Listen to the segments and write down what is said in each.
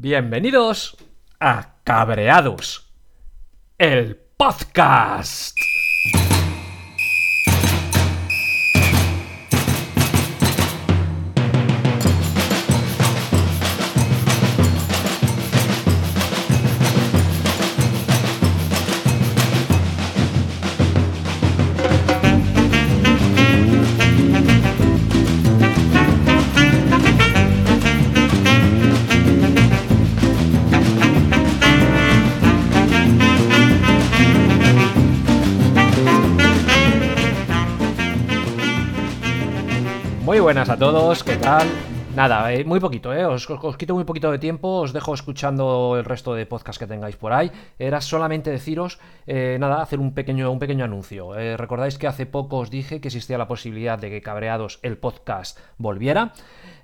Bienvenidos a Cabreados, el podcast. Muy buenas a todos, ¿qué tal? Nada, eh, muy poquito, ¿eh? Os, quito muy poquito de tiempo, os dejo escuchando el resto de podcasts que tengáis por ahí. Era solamente deciros, eh, nada, hacer un pequeño, un pequeño anuncio. Eh, Recordáis que hace poco os dije que existía la posibilidad de que Cabreados, el podcast, volviera.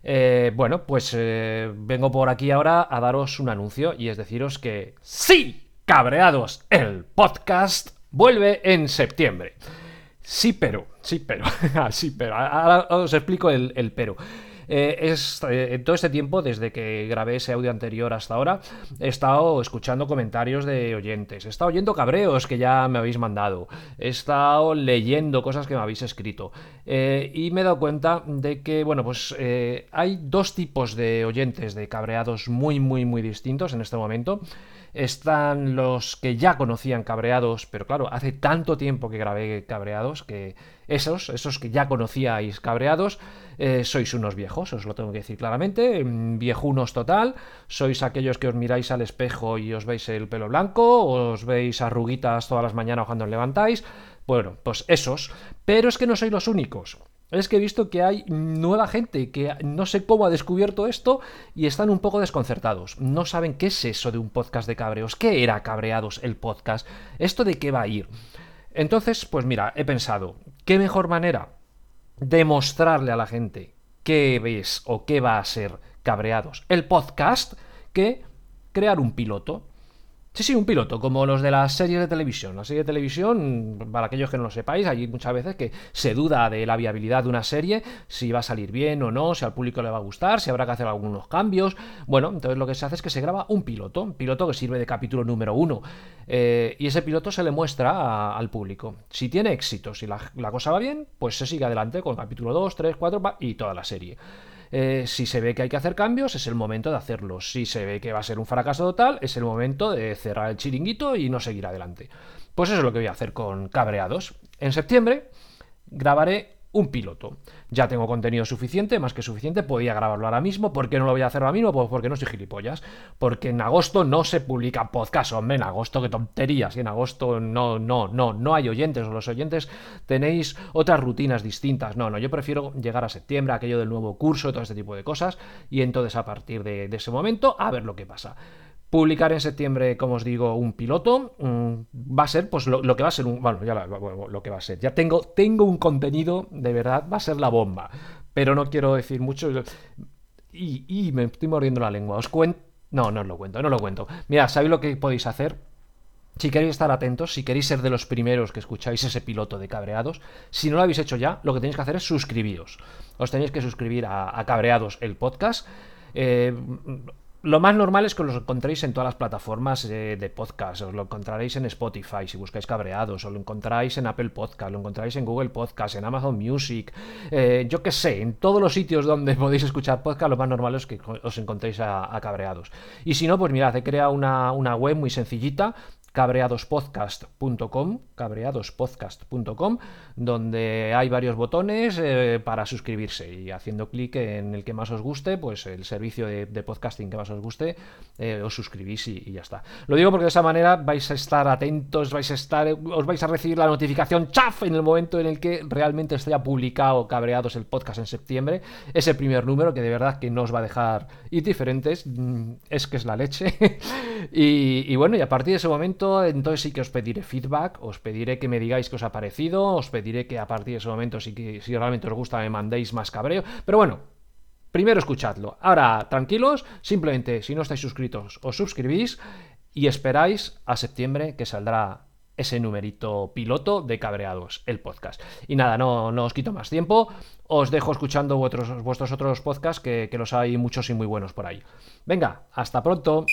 Eh, bueno, pues vengo por aquí ahora a daros un anuncio y es deciros que sí, Cabreados, el podcast, vuelve en septiembre. Sí, pero, sí, pero, ah, sí, pero. Ahora os explico el, el pero. Eh, es, eh, todo este tiempo, desde que grabé ese audio anterior hasta ahora, he estado escuchando comentarios de oyentes, he estado oyendo cabreos que ya me habéis mandado, he estado leyendo cosas que me habéis escrito. Eh, y me he dado cuenta de que, bueno, pues eh, hay dos tipos de oyentes de cabreados muy, muy, muy distintos en este momento. Están los que ya conocían cabreados, pero claro, hace tanto tiempo que grabé cabreados que esos, esos que ya conocíais cabreados, eh, sois unos viejos, os lo tengo que decir claramente, mm, viejunos total, sois aquellos que os miráis al espejo y os veis el pelo blanco, os veis arruguitas todas las mañanas cuando os levantáis, bueno, pues esos, pero es que no sois los únicos. Es que he visto que hay nueva gente que no sé cómo ha descubierto esto y están un poco desconcertados. No saben qué es eso de un podcast de cabreos. ¿Qué era cabreados el podcast? ¿Esto de qué va a ir? Entonces, pues mira, he pensado, ¿qué mejor manera de mostrarle a la gente qué ves o qué va a ser cabreados el podcast que crear un piloto? Sí, sí, un piloto, como los de las series de televisión. La serie de televisión, para aquellos que no lo sepáis, hay muchas veces que se duda de la viabilidad de una serie, si va a salir bien o no, si al público le va a gustar, si habrá que hacer algunos cambios. Bueno, entonces lo que se hace es que se graba un piloto, un piloto que sirve de capítulo número uno. Eh, y ese piloto se le muestra al público. Si tiene éxito, si la, la cosa va bien, pues se sigue adelante con capítulo 2, 3, 4 va- y toda la serie. Eh, si se ve que hay que hacer cambios, es el momento de hacerlos. Si se ve que va a ser un fracaso total, es el momento de cerrar el chiringuito y no seguir adelante. Pues eso es lo que voy a hacer con Cabreados. En septiembre grabaré un piloto. Ya tengo contenido suficiente, más que suficiente, podía grabarlo ahora mismo. ¿Por qué no lo voy a hacer ahora mismo? Pues porque no soy gilipollas. Porque en agosto no se publica podcast, hombre, en agosto qué tonterías. Y en agosto no, no, no, no hay oyentes. O los oyentes tenéis otras rutinas distintas. No, no, yo prefiero llegar a septiembre, aquello del nuevo curso, todo este tipo de cosas. Y entonces a partir de, de ese momento, a ver lo que pasa. Publicar en septiembre, como os digo, un piloto. va a ser, pues, lo, que va a ser un. Bueno, ya lo, que va a ser. Ya tengo, tengo un contenido, de verdad, va a ser la bomba. Pero no quiero decir mucho. Y, y me estoy mordiendo la lengua. Os cuento. No, no os lo cuento, no lo cuento. Mira, ¿sabéis lo que podéis hacer? Si queréis estar atentos, si queréis ser de los primeros que escucháis ese piloto de Cabreados, si no lo habéis hecho ya, lo que tenéis que hacer es suscribiros. Os tenéis que suscribir a, a Cabreados, el podcast. Eh, lo más normal es que os lo encontréis en todas las plataformas eh, de podcast. Os lo encontraréis en Spotify si buscáis Cabreados, os lo encontráis en Apple Podcast, lo encontráis en Google Podcast, en Amazon Music, eh, yo qué sé, en todos los sitios donde podéis escuchar podcast, lo más normal es que os encontréis a, a Cabreados. Y si no, pues mirad, he creado una, una web muy sencillita cabreadospodcast.com, cabreadospodcast.com, donde hay varios botones eh, para suscribirse y haciendo clic en el que más os guste, pues el servicio de, podcasting que más os guste, eh, os suscribís y, ya está. Lo digo porque de esa manera vais a estar atentos, vais a estar, os vais a recibir la notificación chaf en el momento en el que realmente esté publicado Cabreados el podcast en septiembre, ese primer número que de verdad que no os va a dejar indiferentes, mm, es que es la leche. y bueno, y a partir de ese momento, entonces sí que os pediré feedback, os pediré que me digáis qué os ha parecido, os pediré que a partir de ese momento, que, si realmente os gusta, me mandéis más cabreo. Pero bueno, primero escuchadlo. Ahora, tranquilos, simplemente si no estáis suscritos, os suscribís y esperáis a septiembre que saldrá ese numerito piloto de Cabreados, el podcast. Y nada, no, no os quito más tiempo, os dejo escuchando vuestros, vuestros otros podcasts que, que los hay muchos y muy buenos por ahí. Venga, hasta pronto.